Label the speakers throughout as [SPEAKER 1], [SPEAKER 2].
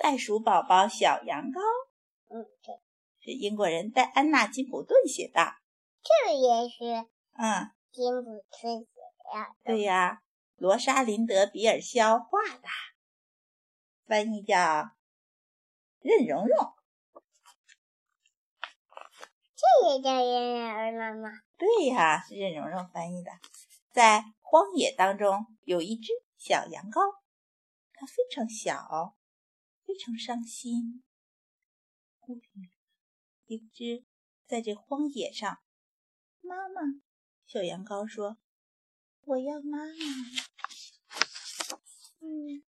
[SPEAKER 1] 袋鼠宝宝小羊羔。
[SPEAKER 2] 嗯，对，
[SPEAKER 1] 是英国人戴安娜金普顿写的。
[SPEAKER 2] 这个也是
[SPEAKER 1] 嗯，
[SPEAKER 2] 金普顿写的呀。
[SPEAKER 1] 对呀，罗莎琳德·比尔肖画的，翻译叫任蓉蓉。
[SPEAKER 2] 这也叫任蓉蓉妈妈。
[SPEAKER 1] 对呀，是任蓉蓉翻译的。在荒野当中有一只小羊羔，它非常小，非常伤心。孤零零，一只在这荒野上。妈妈，小羊羔说：“我要妈妈。”嗯，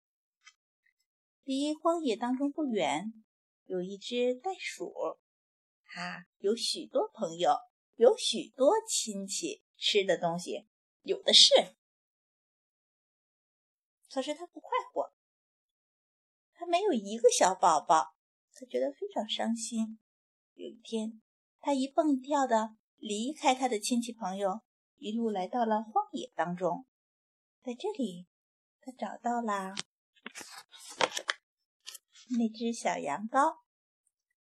[SPEAKER 1] 离荒野当中不远有一只袋鼠。他有许多朋友，有许多亲戚，吃的东西有的是。可是他不快活，他没有一个小宝宝，他觉得非常伤心。有一天，他一蹦一跳的离开他的亲戚朋友，一路来到了荒野当中。在这里，他找到了那只小羊羔，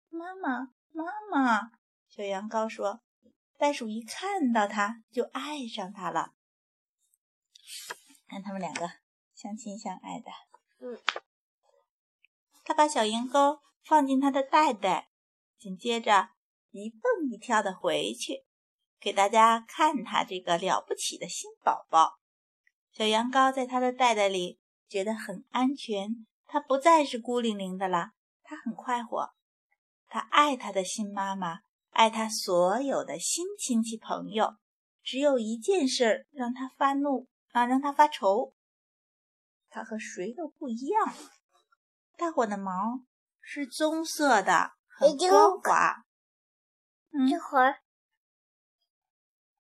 [SPEAKER 1] 妈妈。妈妈，小羊羔说：“袋鼠一看到它，就爱上它了。看他们两个相亲相爱的。”
[SPEAKER 2] 嗯，
[SPEAKER 1] 他把小羊羔放进他的袋袋，紧接着一蹦一跳的回去，给大家看他这个了不起的新宝宝。小羊羔在他的袋袋里觉得很安全，它不再是孤零零的了，它很快活。他爱他的新妈妈，爱他所有的新亲戚朋友。只有一件事让他发怒啊，让他发愁。他和谁都不一样。大伙的毛是棕色的，很光滑。
[SPEAKER 2] 嗯，这会儿，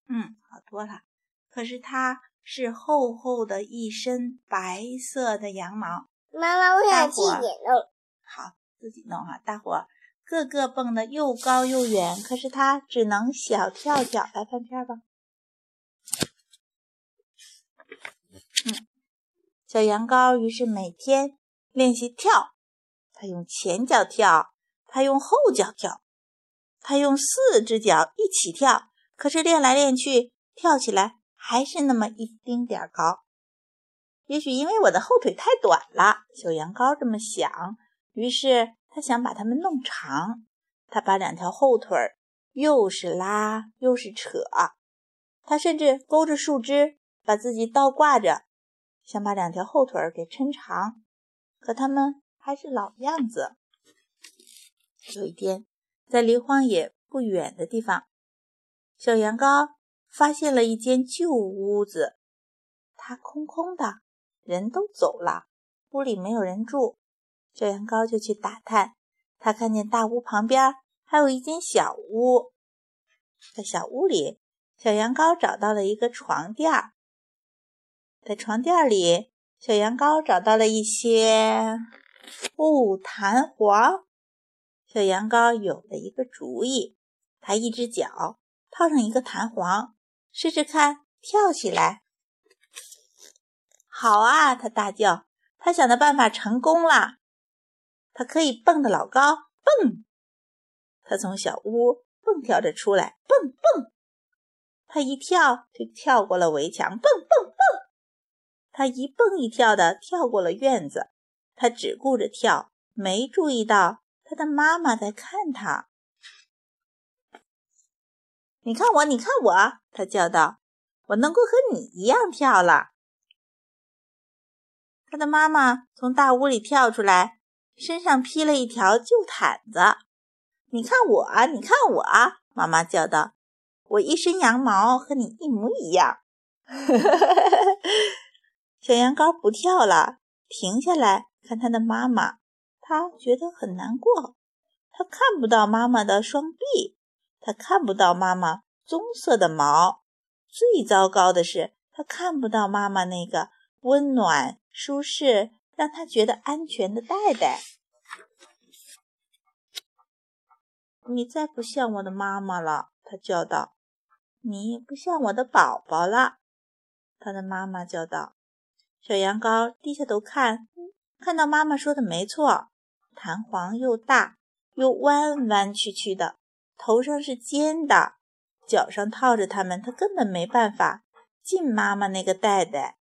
[SPEAKER 1] 嗯，好多了。可是它是厚厚的一身白色的羊毛。
[SPEAKER 2] 妈妈，我想自己弄。
[SPEAKER 1] 好，自己弄哈，大伙。个个蹦得又高又远，可是它只能小跳跳。来翻篇吧。嗯，小羊羔于是每天练习跳，它用前脚跳，它用后脚跳，它用四只脚一起跳。可是练来练去，跳起来还是那么一丁点儿高。也许因为我的后腿太短了，小羊羔这么想。于是。他想把它们弄长，他把两条后腿儿又是拉又是扯，他甚至勾着树枝把自己倒挂着，想把两条后腿儿给抻长，可他们还是老样子。有一天，在离荒野不远的地方，小羊羔发现了一间旧屋子，它空空的，人都走了，屋里没有人住。小羊羔就去打探，他看见大屋旁边还有一间小屋，在小屋里，小羊羔找到了一个床垫儿。在床垫里，小羊羔找到了一些哦弹簧。小羊羔有了一个主意，他一只脚套上一个弹簧，试试看跳起来。好啊！他大叫，他想的办法成功了。它可以蹦得老高，蹦！它从小屋蹦跳着出来，蹦蹦！它一跳就跳过了围墙，蹦蹦他！一蹦一跳的跳过了院子，他只顾着跳，没注意到他的妈妈在看他。你看我，你看我！他叫道：“我能够和你一样跳了。”他的妈妈从大屋里跳出来。身上披了一条旧毯子，你看我，你看我，妈妈叫道：“我一身羊毛和你一模一样。”小羊羔不跳了，停下来看他的妈妈，他觉得很难过。他看不到妈妈的双臂，他看不到妈妈棕色的毛，最糟糕的是，他看不到妈妈那个温暖舒适。让他觉得安全的袋袋。你再不像我的妈妈了，他叫道。你不像我的宝宝了，他的妈妈叫道。小羊羔低下头看，看到妈妈说的没错，弹簧又大又弯弯曲曲的，头上是尖的，脚上套着它们，它根本没办法进妈妈那个袋袋。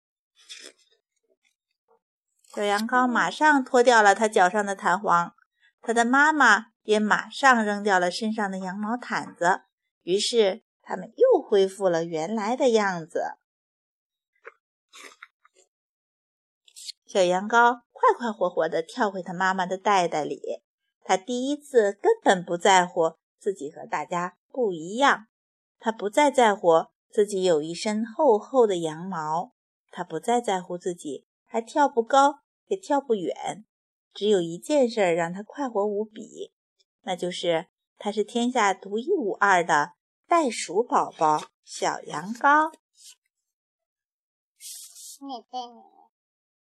[SPEAKER 1] 小羊羔马上脱掉了它脚上的弹簧，它的妈妈也马上扔掉了身上的羊毛毯子，于是它们又恢复了原来的样子。小羊羔快快活活地跳回它妈妈的袋袋里。它第一次根本不在乎自己和大家不一样，它不再在乎自己有一身厚厚的羊毛，它不再在乎自己还跳不高也跳不远。只有一件事让它快活无比，那就是它是天下独一无二的袋鼠宝宝——小羊羔。
[SPEAKER 2] 你